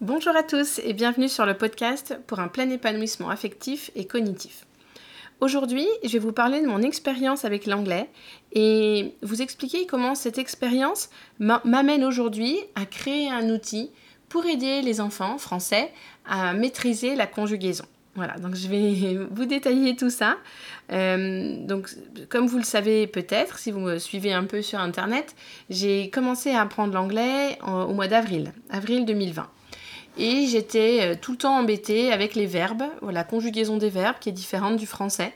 Bonjour à tous et bienvenue sur le podcast pour un plein épanouissement affectif et cognitif. Aujourd'hui, je vais vous parler de mon expérience avec l'anglais et vous expliquer comment cette expérience m'amène aujourd'hui à créer un outil pour aider les enfants français à maîtriser la conjugaison. Voilà, donc je vais vous détailler tout ça. Euh, donc, comme vous le savez peut-être, si vous me suivez un peu sur Internet, j'ai commencé à apprendre l'anglais au mois d'avril, avril 2020. Et j'étais euh, tout le temps embêtée avec les verbes, la conjugaison des verbes qui est différente du français.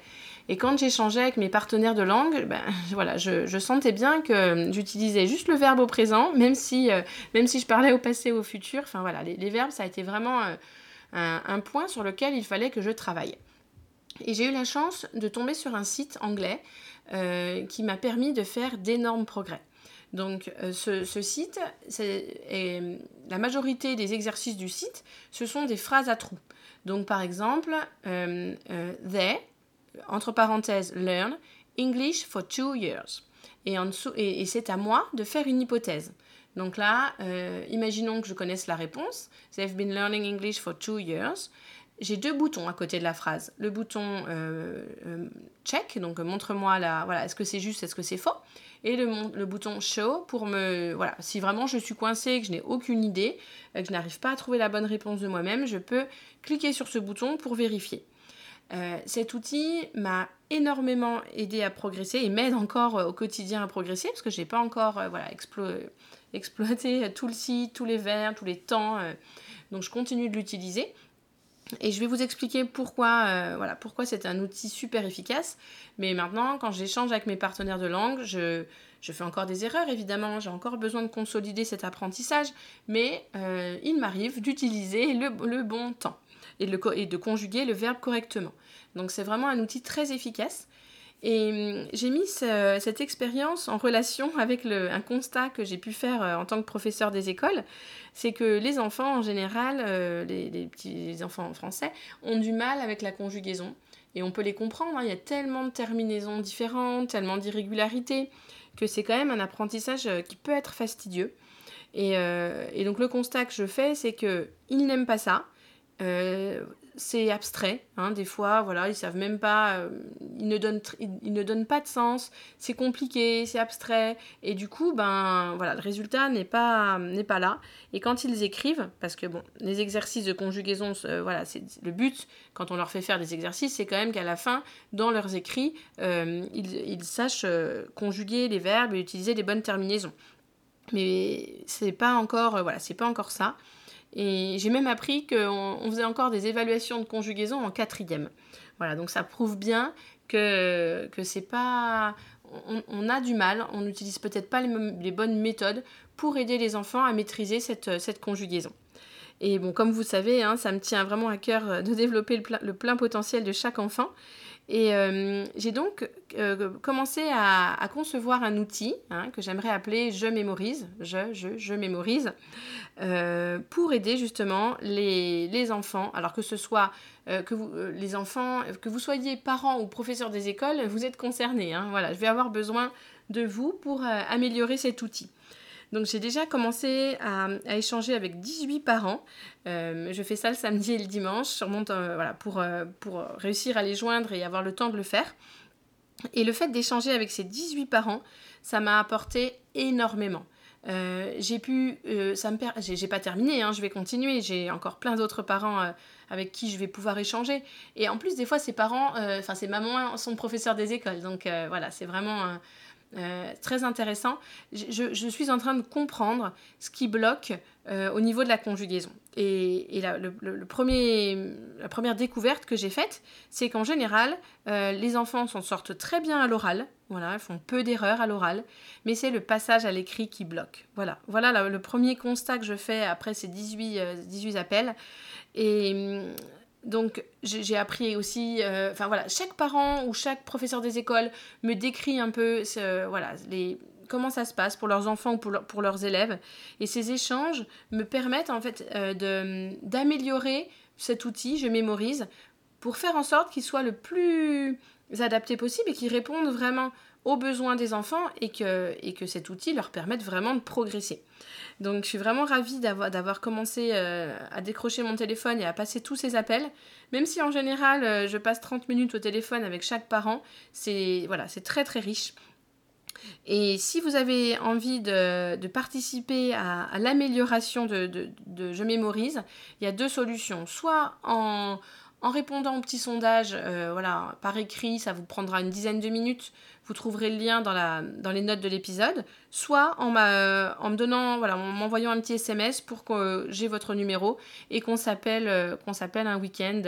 Et quand j'échangeais avec mes partenaires de langue, ben, voilà, je, sentais bien que j'utilisais juste le verbe au présent, même si, euh, même si je parlais au passé ou au futur. Enfin voilà, les, verbes, ça a été vraiment un, point sur lequel il fallait que je travaille. Et j'ai eu la chance de tomber sur un site anglais euh, qui m'a permis de faire d'énormes progrès. Donc euh, ce, site, la majorité des exercices du site, ce sont des phrases à trous. Donc par exemple, euh, they, entre parenthèses, learn English for two years. Et, et c'est à moi de faire une hypothèse. Donc là, euh, imaginons que je connaisse la réponse. They've been learning English for two years. J'ai deux boutons à côté de la phrase. Le bouton euh, euh, check, donc montre-moi la, voilà, est-ce que c'est juste, est-ce que c'est faux, et le, bouton show pour me, voilà, si vraiment je suis coincée, que je n'ai aucune idée, que je n'arrive pas à trouver la bonne réponse de moi-même, je peux cliquer sur ce bouton pour vérifier. cet outil m'a énormément aidé à progresser et m'aide encore au quotidien à progresser parce que je n'ai pas encore voilà, exploiter tout le site, tous les verbes, tous les temps. Euh, donc je continue de l'utiliser. Et je vais vous expliquer pourquoi, euh, voilà, pourquoi c'est un outil super efficace. Mais maintenant, quand j'échange avec mes partenaires de langue, je, je fais encore des erreurs, évidemment. J'ai encore besoin de consolider cet apprentissage. Mais euh, il m'arrive d'utiliser le, bon temps et de conjuguer le verbe correctement. Donc c'est vraiment un outil très efficace. Et hum, j'ai mis cette expérience en relation avec un constat que j'ai pu faire euh, en tant que professeur des écoles. C'est que les enfants, en général, euh, les, petits enfants français, ont du mal avec la conjugaison. Et on peut les comprendre, hein. il y a tellement de terminaisons différentes, tellement d'irrégularités, que c'est quand même un apprentissage euh, qui peut être fastidieux. Et, et donc le constat que je fais, c'est qu'ils n'aiment pas ça c'est abstrait. Hein, des fois, voilà, ils savent même pas, euh, ils, ne donnent ils, ne donnent pas de sens, c'est compliqué, c'est abstrait, et du coup, ben voilà, le résultat n'est pas, n'est pas là. Et quand ils écrivent, parce que bon, les exercices de conjugaison, euh, voilà, c'est le but quand on leur fait faire des exercices, c'est quand même qu'à la fin, dans leurs écrits, euh, ils, ils, sachent conjuguer les verbes et utiliser les bonnes terminaisons. Mais c'est pas encore, voilà, c'est pas encore ça. Et j'ai même appris qu'on faisait encore des évaluations de conjugaison en quatrième. Voilà, donc ça prouve bien que, que c'est pas. On, a du mal, on n'utilise peut-être pas les, bonnes méthodes pour aider les enfants à maîtriser cette, conjugaison. Et bon, comme vous savez, hein, ça me tient vraiment à cœur de développer le plein potentiel de chaque enfant. Et euh, j'ai donc euh, commencé à, concevoir un outil hein, que j'aimerais appeler Je mémorise, je, je, mémorise, euh, pour aider justement les, les, enfants, alors que ce soit que vous, les enfants, que vous soyez parents ou professeurs des écoles, vous êtes concernés. Hein, voilà, je vais avoir besoin de vous pour améliorer cet outil. Donc j'ai déjà commencé à, échanger avec 18 parents. Euh, je fais ça le samedi et le dimanche, sûrement euh, voilà, pour, euh, pour réussir à les joindre et avoir le temps de le faire. Et le fait d'échanger avec ces 18 parents, ça m'a apporté énormément. j'ai pu, ça me j'ai pas terminé, hein, je vais continuer. J'ai encore plein d'autres parents avec qui je vais pouvoir échanger. Et en plus, des fois, ces parents, enfin, ces mamans sont professeurs des écoles, donc voilà, c'est vraiment euh, très intéressant. Je, suis en train de comprendre ce qui bloque euh, au niveau de la conjugaison. Et, la, première découverte que j'ai faite, c'est qu'en général, euh, les enfants s'en sortent très bien à l'oral. Voilà, ils font peu d'erreurs à l'oral, mais c'est le passage à l'écrit qui bloque. Voilà, voilà le premier constat que je fais après ces 18, 18 appels. Et donc j'ai appris aussi, euh, enfin voilà, chaque parent ou chaque professeur des écoles me décrit un peu, voilà, les, comment ça se passe pour leurs enfants ou pour, pour leurs élèves. Et ces échanges me permettent en fait euh, d'améliorer cet outil, je mémorise, pour faire en sorte qu'il soit le plus adapté possible et qu'il réponde vraiment aux besoins des enfants et que, et que cet outil leur permette vraiment de progresser. Donc je suis vraiment ravie d'avoir commencé euh, à décrocher mon téléphone et à passer tous ces appels. Même si en général euh, je passe 30 minutes au téléphone avec chaque parent, c'est voilà, très très riche. Et si vous avez envie de, participer à, l'amélioration de, de, Je mémorise, il y a deux solutions. Soit en, en répondant au petit sondage, euh, voilà, par écrit, ça vous prendra une dizaine de minutes. Vous trouverez le lien dans, les notes de l'épisode. Soit en, en me donnant, voilà, en m'envoyant un petit SMS pour que j'ai votre numéro et qu'on s'appelle, euh, un week-end.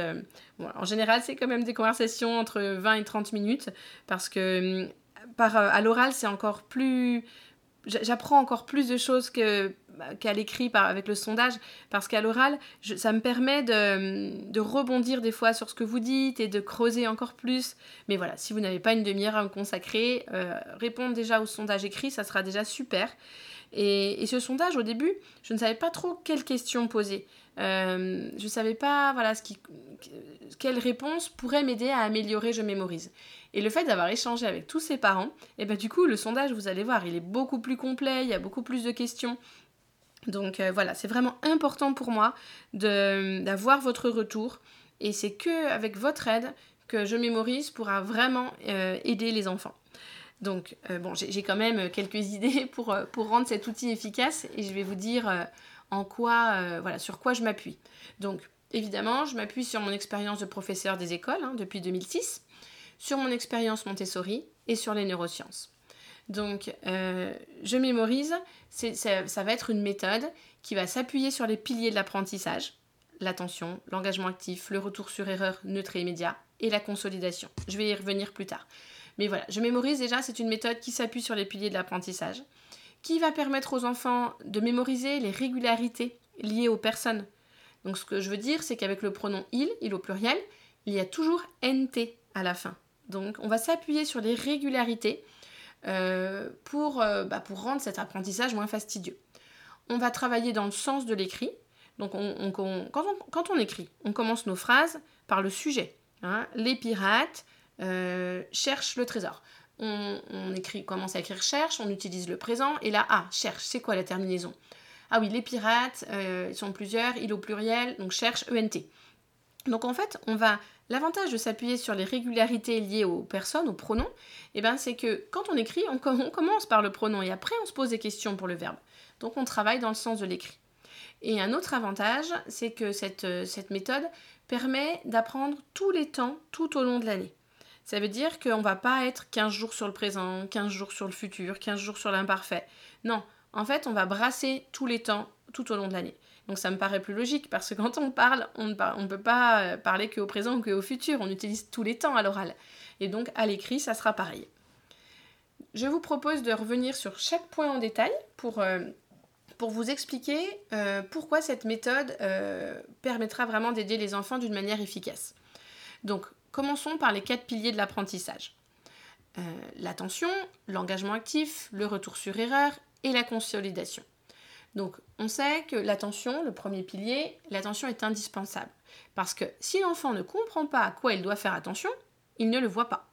en général, c'est quand même des conversations entre 20 et 30 minutes parce que euh, à l'oral, c'est encore plus j'apprends encore plus de choses que qu'à l'écrit avec le sondage parce qu'à l'oral ça me permet de, rebondir des fois sur ce que vous dites et de creuser encore plus. Mais voilà si vous n'avez pas une demi-heure à me consacrer euh, répondre déjà au sondage écrit ça sera déjà super. Et, ce sondage au début je ne savais pas trop quelles questions poser. Euh, je ne savais pas voilà ce qui, quelle réponse pourrait m'aider à améliorer je mémorise. Et le fait d'avoir échangé avec tous ses parents, et eh ben du coup, le sondage, vous allez voir, il est beaucoup plus complet, il y a beaucoup plus de questions. Donc euh, voilà, c'est vraiment important pour moi d'avoir votre retour. Et c'est que avec votre aide que je mémorise pourra vraiment euh, aider les enfants. Donc euh, bon, j'ai quand même quelques idées pour, rendre cet outil efficace et je vais vous dire en quoi, voilà, sur quoi je m'appuie. Donc évidemment, je m'appuie sur mon expérience de professeur des écoles hein, depuis 2006 sur mon expérience Montessori et sur les neurosciences. Donc, euh, je mémorise, ça, ça va être une méthode qui va s'appuyer sur les piliers de l'apprentissage, l'attention, l'engagement actif, le retour sur erreur neutre et immédiat, et la consolidation. Je vais y revenir plus tard. Mais voilà, je mémorise déjà, c'est une méthode qui s'appuie sur les piliers de l'apprentissage, qui va permettre aux enfants de mémoriser les régularités liées aux personnes. Donc ce que je veux dire, c'est qu'avec le pronom il, il au pluriel, il y a toujours nt à la fin. Donc on va s'appuyer sur les régularités euh, pour, euh, bah, pour rendre cet apprentissage moins fastidieux. On va travailler dans le sens de l'écrit. Donc quand, on, écrit, on commence nos phrases par le sujet. Hein. Les pirates euh, cherchent le trésor. On, écrit, commence à écrire cherche, on utilise le présent, et là, ah, cherche, c'est quoi la terminaison? Ah oui, les pirates, ils sont plusieurs, il au pluriel, donc cherche ENT. Donc en fait, on va l'avantage de s'appuyer sur les régularités liées aux personnes, aux pronoms, eh ben, c'est que quand on écrit, on, commence par le pronom et après on se pose des questions pour le verbe. Donc on travaille dans le sens de l'écrit. Et un autre avantage, c'est que cette, euh, cette méthode permet d'apprendre tous les temps tout au long de l'année. Ça veut dire qu'on ne va pas être 15 jours sur le présent, 15 jours sur le futur, 15 jours sur l'imparfait. Non, en fait, on va brasser tous les temps tout au long de l'année. Donc ça me paraît plus logique parce que quand on parle, on ne peut pas euh, parler qu'au présent ou qu'au futur, on utilise tous les temps à l'oral. Et donc à l'écrit, ça sera pareil. Je vous propose de revenir sur chaque point en détail pour, euh, pour vous expliquer euh, pourquoi cette méthode permettra vraiment d'aider les enfants d'une manière efficace. Donc commençons par les quatre piliers de l'apprentissage. L'attention, l'engagement actif, le retour sur erreur et la consolidation. Donc on sait que l'attention, le premier pilier, l'attention est indispensable. Parce que si l'enfant ne comprend pas à quoi il doit faire attention, il ne le voit pas.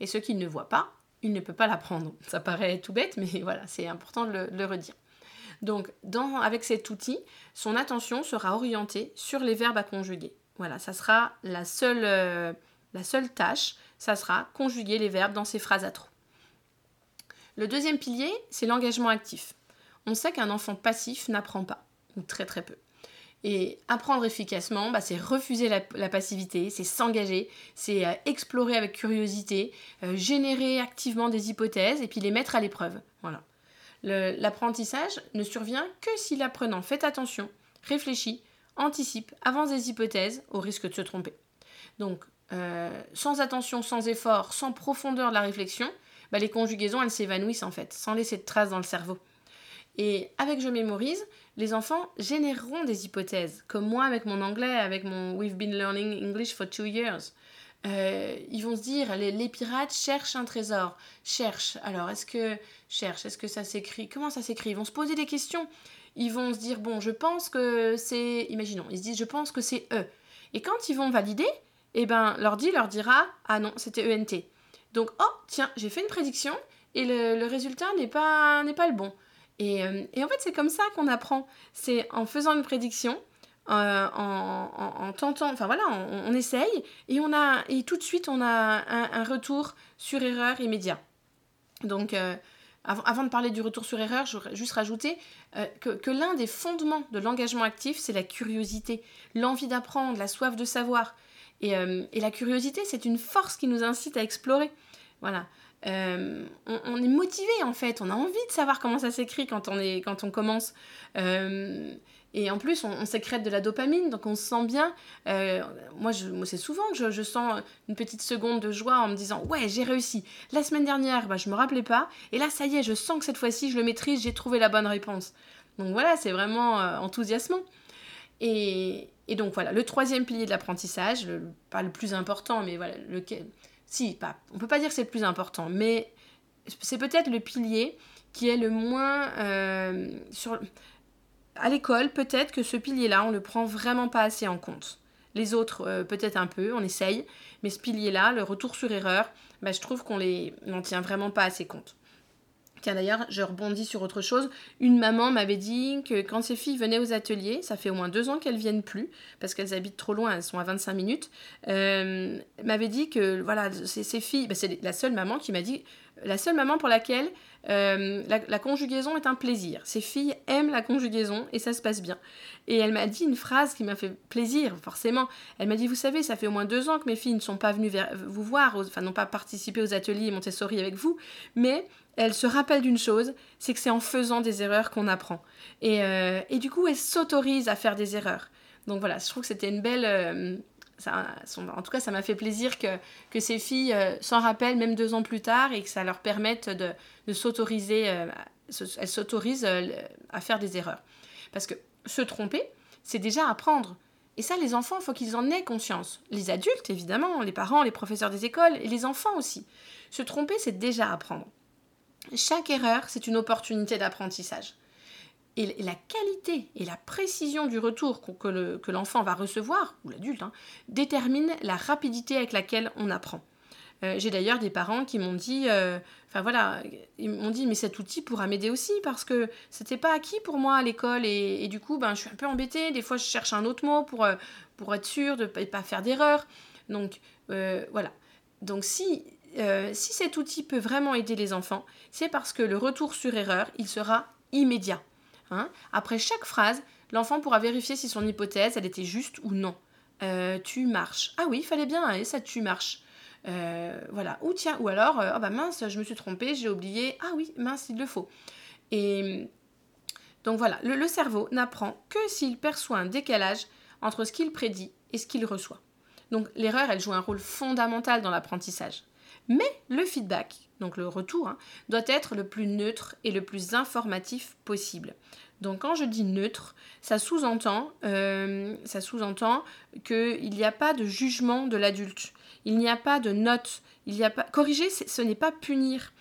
Et ce qu'il ne voit pas, il ne peut pas l'apprendre. Ça paraît tout bête, mais voilà, c'est important de le, redire. Donc, avec cet outil, son attention sera orientée sur les verbes à conjuguer. Voilà, ça sera la seule, euh, la seule tâche, ça sera conjuguer les verbes dans ses phrases à trous. Le deuxième pilier, c'est l'engagement actif on sait qu'un enfant passif n'apprend pas, ou très très peu. Et apprendre efficacement, bah, c'est refuser la, passivité, c'est s'engager, c'est euh, explorer avec curiosité, euh, générer activement des hypothèses et puis les mettre à l'épreuve. L'apprentissage ne survient que si l'apprenant fait attention, réfléchit, anticipe, avance des hypothèses au risque de se tromper. Donc, euh, sans attention, sans effort, sans profondeur de la réflexion, bah, les conjugaisons, elles s'évanouissent en fait, sans laisser de traces dans le cerveau. Et avec Je mémorise, les enfants généreront des hypothèses, comme moi avec mon anglais, avec mon We've been learning English for two years. Euh, ils vont se dire, les, pirates cherchent un trésor. Cherchent. Alors, est-ce que cherche Est-ce que ça s'écrit Comment ça s'écrit? Ils vont se poser des questions. Ils vont se dire, bon, je pense que c'est... Imaginons, ils se disent, je pense que c'est E. Et quand ils vont valider, eh ben, l'ordi leur dira, ah non, c'était ENT. Donc, oh, tiens, j'ai fait une prédiction et le, résultat n'est pas, pas le bon. Et, euh, et en fait, c'est comme ça qu'on apprend. C'est en faisant une prédiction, euh, en, en, tentant, enfin voilà, on, essaye et on a et tout de suite on a un, retour sur erreur immédiat. Donc euh, avant, de parler du retour sur erreur, je voudrais juste rajouter que, que l'un des fondements de l'engagement actif, c'est la curiosité, l'envie d'apprendre, la soif de savoir. Et, et la curiosité, c'est une force qui nous incite à explorer. Voilà. On, on, est motivé en fait, on a envie de savoir comment ça s'écrit quand on est quand on commence. Et en plus, on, sécrète de la dopamine, donc on se sent bien. Euh, moi, c'est souvent que je, sens une petite seconde de joie en me disant Ouais, j'ai réussi. La semaine dernière, bah, je me rappelais pas. Et là, ça y est, je sens que cette fois-ci, je le maîtrise, j'ai trouvé la bonne réponse. Donc voilà, c'est vraiment euh, enthousiasmant. Et, donc voilà, le troisième pilier de l'apprentissage, pas le plus important, mais voilà, lequel. Si, pas, on peut pas dire que c'est le plus important, mais c'est peut-être le pilier qui est le moins euh, sur à l'école, peut-être que ce pilier-là, on le prend vraiment pas assez en compte. Les autres, euh, peut-être un peu, on essaye, mais ce pilier-là, le retour sur erreur, bah, je trouve qu'on n'en tient vraiment pas assez compte. Tiens d'ailleurs, je rebondis sur autre chose. Une maman m'avait dit que quand ses filles venaient aux ateliers, ça fait au moins deux ans qu'elles viennent plus, parce qu'elles habitent trop loin, elles sont à 25 minutes, euh, m'avait dit que voilà, ces, filles, bah, c'est la seule maman qui m'a dit, la seule maman pour laquelle euh, la, conjugaison est un plaisir. Ces filles aiment la conjugaison et ça se passe bien. Et elle m'a dit une phrase qui m'a fait plaisir, forcément. Elle m'a dit, vous savez, ça fait au moins deux ans que mes filles ne sont pas venues vous voir, enfin n'ont pas participé aux ateliers Montessori avec vous, mais elles se rappellent d'une chose, c'est que c'est en faisant des erreurs qu'on apprend. Et, euh, et, du coup, elles s'autorisent à faire des erreurs. Donc voilà, je trouve que c'était une belle... Euh, en tout cas, ça m'a fait plaisir que, ces filles euh, s'en rappellent même deux ans plus tard et que ça leur permette de, de s'autoriser, elles s'autorisent à faire des erreurs. Parce que se tromper, c'est déjà apprendre. Et ça, les enfants, il faut qu'ils en aient conscience. Les adultes, évidemment, les parents, les professeurs des écoles, et les enfants aussi. Se tromper, c'est déjà apprendre. Chaque erreur, c'est une opportunité d'apprentissage. Et la qualité et la précision du retour que l'enfant va recevoir, ou l'adulte, hein, détermine la rapidité avec laquelle on apprend. Euh, j'ai d'ailleurs des parents qui m'ont dit, euh, voilà, ils m'ont dit, mais cet outil pourra m'aider aussi parce que c'était pas acquis pour moi à l'école et, du coup, ben, je suis un peu embêtée. Des fois, je cherche un autre mot pour, euh, pour être sûre de ne pas faire d'erreur. Donc, voilà. Donc, si, si cet outil peut vraiment aider les enfants, c'est parce que le retour sur erreur, il sera immédiat. Hein. Après chaque phrase, l'enfant pourra vérifier si son hypothèse, elle était juste ou non. Euh, tu marches. Ah oui, il fallait bien, et ça, tu marches. Euh, voilà. Ou tiens, ou alors, euh, oh bah mince, je me suis trompée, j'ai oublié. Ah oui, mince, il le faut. Et donc voilà, le, cerveau n'apprend que s'il perçoit un décalage entre ce qu'il prédit et ce qu'il reçoit. Donc l'erreur, elle joue un rôle fondamental dans l'apprentissage. Mais le feedback, donc le retour, hein, doit être le plus neutre et le plus informatif possible. Donc quand je dis neutre, ça sous-entend, euh, ça sous-entend qu'il n'y a pas de jugement de l'adulte, il n'y a pas de note, il n'y a pas corriger, ce n'est pas punir.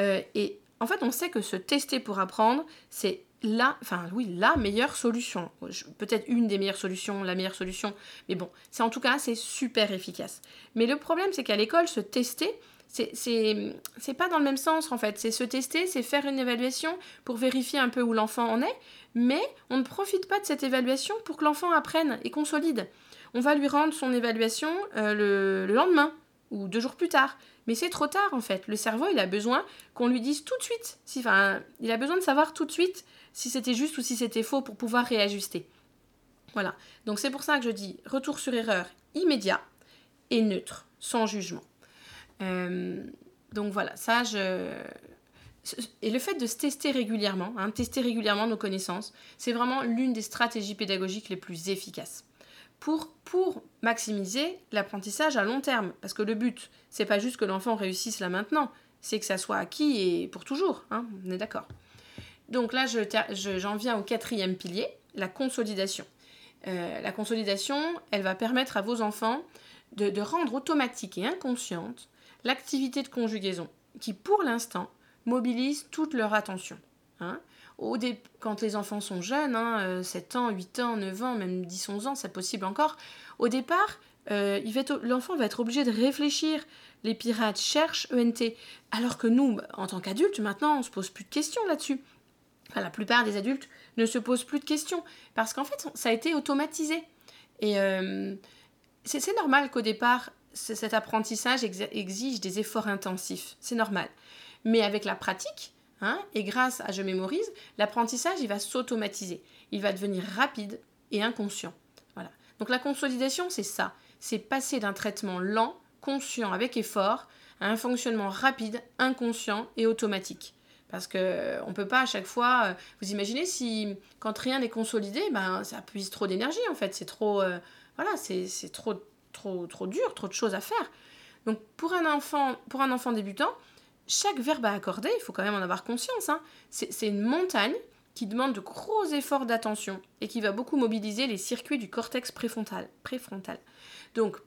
Euh, et en fait, on sait que se tester pour apprendre, c'est la, enfin oui, la meilleure solution. Peut-être une des meilleures solutions, la meilleure solution, mais bon, c'est en tout cas c'est super efficace. Mais le problème, c'est qu'à l'école, se tester, c'est pas dans le même sens en fait. C'est se tester, c'est faire une évaluation pour vérifier un peu où l'enfant en est, mais on ne profite pas de cette évaluation pour que l'enfant apprenne et consolide. On va lui rendre son évaluation euh, le, lendemain ou deux jours plus tard. Mais c'est trop tard en fait. Le cerveau, il a besoin qu'on lui dise tout de suite. Enfin, il a besoin de savoir tout de suite si c'était juste ou si c'était faux pour pouvoir réajuster. Voilà. Donc c'est pour ça que je dis retour sur erreur immédiat et neutre, sans jugement. Euh, donc voilà, ça, je... Et le fait de se tester régulièrement, hein, tester régulièrement nos connaissances, c'est vraiment l'une des stratégies pédagogiques les plus efficaces. Pour, pour maximiser l'apprentissage à long terme. Parce que le but, c'est pas juste que l'enfant réussisse là maintenant, c'est que ça soit acquis et pour toujours. Hein, on est d'accord. Donc là, j'en viens au quatrième pilier, la consolidation. Euh, la consolidation, elle va permettre à vos enfants de, de rendre automatique et inconsciente l'activité de conjugaison, qui pour l'instant mobilise toute leur attention. Hein. Quand les enfants sont jeunes, hein, 7 euh, ans, 8 ans, 9 ans, même 10, 11 ans, c'est possible encore, au départ, euh, l'enfant va être obligé de réfléchir. Les pirates cherchent ENT. Alors que nous, en tant qu'adultes, maintenant, on se pose plus de questions là-dessus. la plupart des adultes ne se posent plus de questions. Parce qu'en fait, ça a été automatisé. Et euh, c'est normal qu'au départ, cet apprentissage exige des efforts intensifs. C'est normal. Mais avec la pratique, hein, et grâce à Je mémorise, l'apprentissage, il va s'automatiser. Il va devenir rapide et inconscient. Voilà. Donc la consolidation, c'est ça. C'est passer d'un traitement lent, conscient, avec effort, à un fonctionnement rapide, inconscient et automatique. Parce qu'on euh, ne peut pas à chaque fois. Euh, vous imaginez si, quand rien n'est consolidé, ben, ça puise trop d'énergie en fait. C'est trop. Euh, voilà, c'est trop trop, trop dur, trop de choses à faire. Donc pour un enfant, pour un enfant débutant, chaque verbe à accorder, il faut quand même en avoir conscience, hein, c'est une montagne qui demande de gros efforts d'attention et qui va beaucoup mobiliser les circuits du cortex préfrontal. Donc,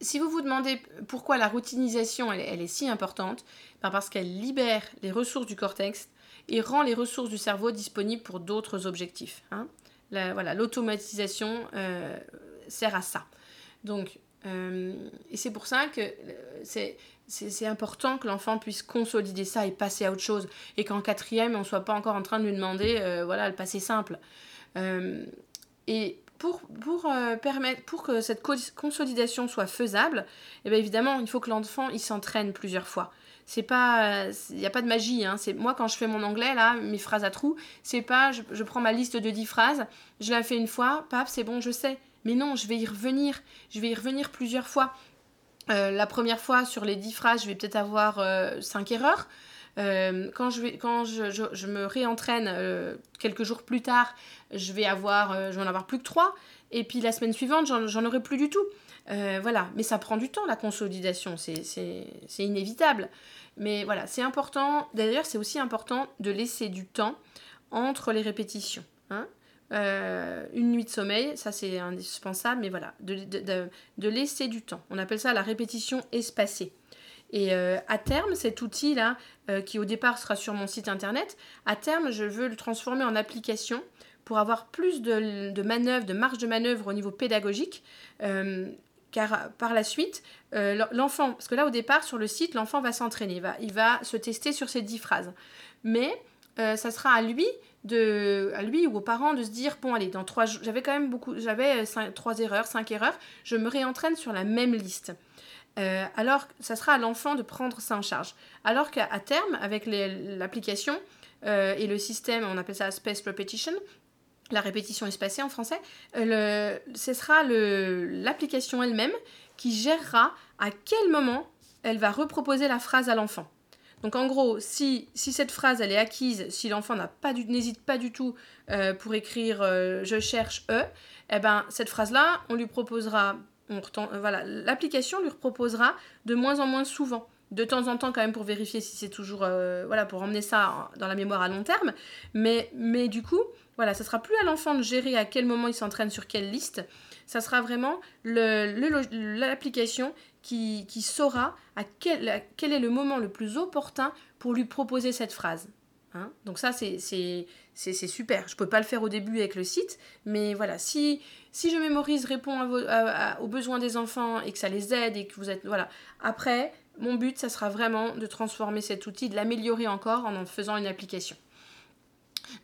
si vous vous demandez pourquoi la routinisation elle, est si importante, ben parce qu'elle libère les ressources du cortex et rend les ressources du cerveau disponibles pour d'autres objectifs. Hein. voilà, l'automatisation euh, sert à ça. Donc, euh, et c'est pour ça que euh, c'est important que l'enfant puisse consolider ça et passer à autre chose. Et qu'en quatrième, on ne soit pas encore en train de lui demander, euh, voilà, le passé simple. et pour, pour, permettre, pour que cette consolidation soit faisable, eh bien évidemment, il faut que l'enfant il s'entraîne plusieurs fois. C'est pas, il n'y a pas de magie. Hein. C'est moi quand je fais mon anglais là, mes phrases à trous, c'est pas, je, je, prends ma liste de 10 phrases, je la fais une fois, paf, c'est bon, je sais. Mais non, je vais y revenir. Je vais y revenir plusieurs fois. Euh, la première fois, sur les 10 phrases, je vais peut-être avoir 5 euh, erreurs. Euh, quand je, me réentraîne quelques jours plus tard, je vais avoir, je en avoir plus que 3. Et puis la semaine suivante, j'en aurai plus du tout. voilà, mais ça prend du temps la consolidation, c'est inévitable. Mais voilà, c'est important. D'ailleurs, c'est aussi important de laisser du temps entre les répétitions. Hein euh, une nuit de sommeil, ça c'est indispensable, mais voilà, de, laisser du temps. On appelle ça la répétition espacée. Et euh, à terme, cet outil-là, euh, qui au départ sera sur mon site internet, à terme, je veux le transformer en application pour avoir plus de, de manœuvres, de marge de manœuvre au niveau pédagogique. car par la suite, l'enfant, parce que là au départ sur le site, l'enfant va s'entraîner, va, il va se tester sur ces dix phrases. Mais ça sera à lui de, à lui ou aux parents de se dire bon allez dans trois j'avais quand même beaucoup j'avais euh, trois erreurs cinq erreurs je me réentraîne sur la même liste. Euh, alors ça sera à l'enfant de prendre ça en charge. Alors qu'à terme avec l'application euh, et le système on appelle ça space repetition la répétition espacée en français ce sera l'application elle-même qui gérera à quel moment elle va reproposer la phrase à l'enfant donc en gros, si, si cette phrase elle est acquise, si l'enfant n'hésite pas du tout euh, pour écrire euh, je cherche e, eh ben cette phrase-là, on lui proposera, on euh, voilà, l'application lui proposera de moins en moins souvent. De temps en temps quand même pour vérifier si c'est toujours, voilà, pour emmener ça dans la mémoire à long terme. Mais, mais du coup, voilà, ce sera plus à l'enfant de gérer à quel moment il s'entraîne sur quelle liste. Ça sera vraiment l'application qui, saura à quel, quel, est le moment le plus opportun pour lui proposer cette phrase. Hein. Donc ça, c'est super. Je ne peux pas le faire au début avec le site, mais voilà, si, si je mémorise, réponds aux besoins des enfants et que ça les aide et que vous êtes... Voilà. Après, mon but, ça sera vraiment de transformer cet outil, de l'améliorer encore en en faisant une application.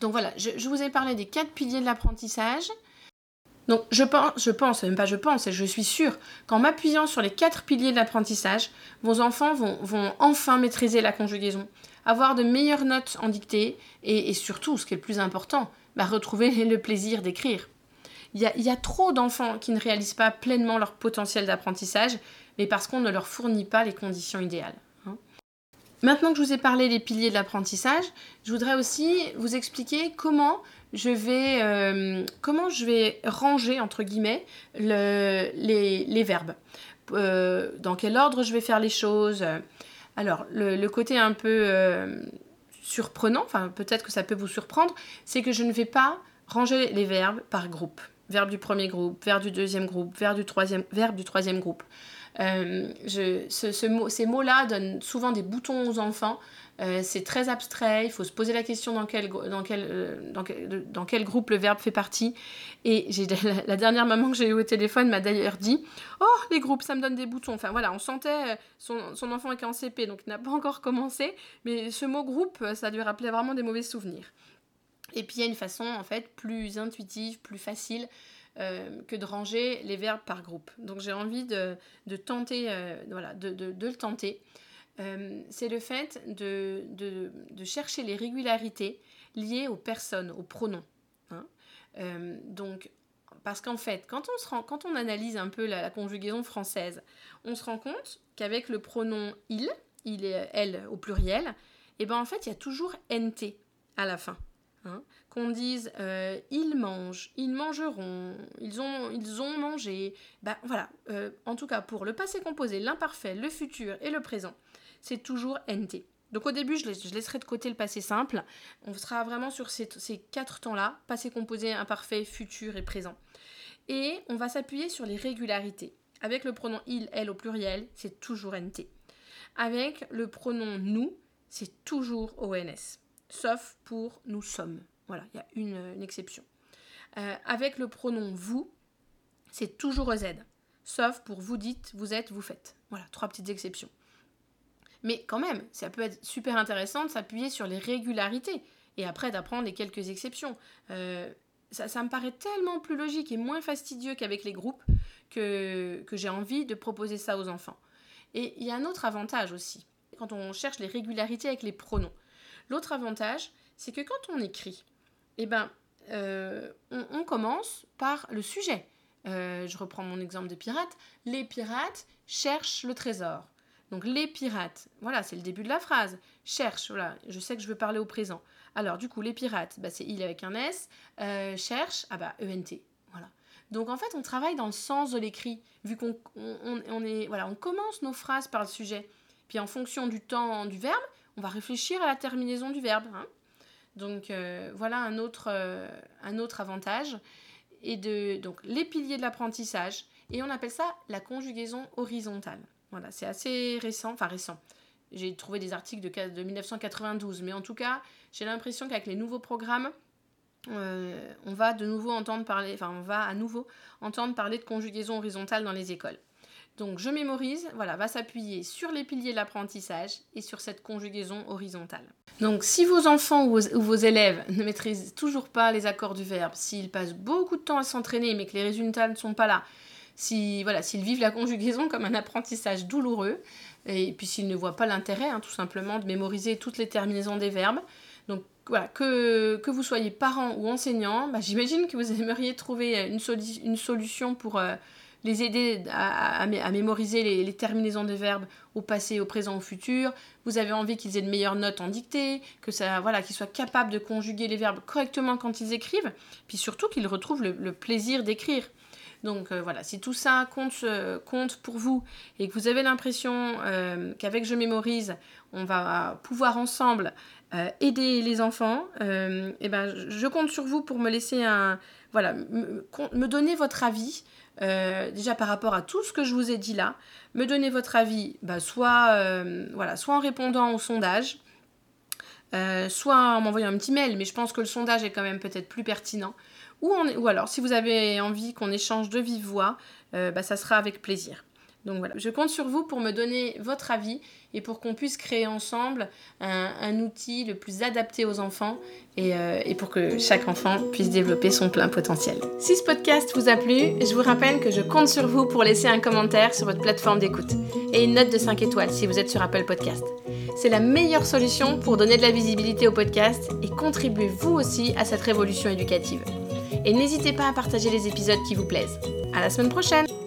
Donc voilà, je, je vous ai parlé des quatre piliers de l'apprentissage. Donc je pense, je pense, même pas je pense, et je suis sûre qu'en m'appuyant sur les quatre piliers de l'apprentissage, vos enfants vont, vont, enfin maîtriser la conjugaison, avoir de meilleures notes en dictée, et, surtout, ce qui est le plus important, bah, retrouver le plaisir d'écrire. Il y, y a, trop d'enfants qui ne réalisent pas pleinement leur potentiel d'apprentissage, mais parce qu'on ne leur fournit pas les conditions idéales. Hein. Maintenant que je vous ai parlé des piliers de l'apprentissage, je voudrais aussi vous expliquer comment je vais, euh, comment je vais ranger, entre guillemets, les, verbes. Euh, dans quel ordre je vais faire les choses. Alors, le, côté un peu euh, surprenant, enfin peut-être que ça peut vous surprendre, c'est que je ne vais pas ranger les verbes par groupe. verbe du premier groupe, verbe du deuxième groupe, du troisième, verbe du troisième groupe. Euh, je, ce, mot, ces mots-là donnent souvent des boutons aux enfants. Euh, c'est très abstrait, il faut se poser la question dans quel, dans quel, euh, dans quel, dans quel groupe le verbe fait partie. Et j'ai, la, dernière maman que j'ai eue au téléphone m'a d'ailleurs dit Oh, les groupes, ça me donne des boutons. Enfin voilà, on sentait son, son enfant est en CP, donc il n'a pas encore commencé. Mais ce mot groupe, ça lui rappelait vraiment des mauvais souvenirs. Et puis il y a une façon en fait plus intuitive, plus facile euh, que de ranger les verbes par groupe. Donc j'ai envie de, tenter, euh, voilà, de, le tenter. Euh, c'est le fait de, chercher les régularités liées aux personnes, aux pronoms. Hein. donc, parce qu'en fait, quand on, se rend, quand on analyse un peu la, conjugaison française, on se rend compte qu'avec le pronom il, il est elle au pluriel, et eh ben en fait il y a toujours nt à la fin. Hein, qu'on dise euh, ils mangent, ils mangeront, ils ont, ils ont mangé. Ben voilà, euh, en tout cas pour le passé composé, l'imparfait, le futur et le présent, c'est toujours NT. Donc au début, je, laisserai de côté le passé simple. On sera vraiment sur ces, ces quatre temps-là, passé composé, imparfait, futur et présent. Et on va s'appuyer sur les régularités. Avec le pronom il, elle au pluriel, c'est toujours NT. Avec le pronom nous, c'est toujours ONS sauf pour nous sommes. Voilà, il y a une, exception. Euh, avec le pronom vous, c'est toujours EZ, sauf pour vous dites, vous êtes, vous faites. Voilà, trois petites exceptions. Mais quand même, ça peut être super intéressant de s'appuyer sur les régularités et après d'apprendre les quelques exceptions. Euh, ça, me paraît tellement plus logique et moins fastidieux qu'avec les groupes que j'ai envie de proposer ça aux enfants. Et il y a un autre avantage aussi, quand on cherche les régularités avec les pronoms. L'autre avantage, c'est que quand on écrit, eh ben, euh, on, commence par le sujet. Euh, je reprends mon exemple de pirate. Les pirates cherchent le trésor. Donc les pirates, voilà, c'est le début de la phrase. Cherche, voilà, je sais que je veux parler au présent. Alors du coup, les pirates, bah, c'est il avec un S. Euh, cherche, ah bah ENT, voilà. Donc en fait, on travaille dans le sens de l'écrit, vu qu'on est, voilà, on commence nos phrases par le sujet. Puis en fonction du temps du verbe, on va réfléchir à la terminaison du verbe. Hein. Donc euh, voilà un autre, euh, un autre avantage. Et de, donc les piliers de l'apprentissage. Et on appelle ça la conjugaison horizontale. Voilà, c'est assez récent, enfin récent. J'ai trouvé des articles de, de 1992, mais en tout cas, j'ai l'impression qu'avec les nouveaux programmes, euh, on va de nouveau entendre parler, enfin on va à nouveau entendre parler de conjugaison horizontale dans les écoles. Donc je mémorise, voilà, va s'appuyer sur les piliers de l'apprentissage et sur cette conjugaison horizontale. Donc si vos enfants ou vos, élèves ne maîtrisent toujours pas les accords du verbe, s'ils passent beaucoup de temps à s'entraîner mais que les résultats ne sont pas là, si voilà, s'ils vivent la conjugaison comme un apprentissage douloureux, et puis s'ils ne voient pas l'intérêt, hein, tout simplement, de mémoriser toutes les terminaisons des verbes, donc voilà, que, que vous soyez parent ou enseignant, bah, j'imagine que vous aimeriez trouver une, solution pour... Euh, les aider à, mémoriser les, terminaisons des verbes au passé, au présent, au futur. Vous avez envie qu'ils aient de meilleures notes en dictée, que ça, voilà, qu'ils soient capables de conjuguer les verbes correctement quand ils écrivent, puis surtout qu'ils retrouvent le, plaisir d'écrire. Donc euh, voilà, si tout ça compte, euh, compte pour vous et que vous avez l'impression euh, qu'avec Je mémorise, on va pouvoir ensemble aider les enfants, et eh ben, je compte sur vous pour me laisser un... Voilà, me donner votre avis euh, déjà par rapport à tout ce que je vous ai dit là, me donner votre avis, bah, soit, euh, voilà, soit en répondant au sondage, euh, soit en m'envoyant un petit mail, mais je pense que le sondage est quand même peut-être plus pertinent, ou, alors si vous avez envie qu'on échange de vive voix, bah, ça sera avec plaisir. Donc voilà, je compte sur vous pour me donner votre avis et pour qu'on puisse créer ensemble un, outil le plus adapté aux enfants euh, et, pour que chaque enfant puisse développer son plein potentiel. Si ce podcast vous a plu, je vous rappelle que je compte sur vous pour laisser un commentaire sur votre plateforme d'écoute et une note de 5 étoiles si vous êtes sur Apple Podcast. C'est la meilleure solution pour donner de la visibilité au podcast et contribuer vous aussi à cette révolution éducative. Et n'hésitez pas à partager les épisodes qui vous plaisent. À la semaine prochaine!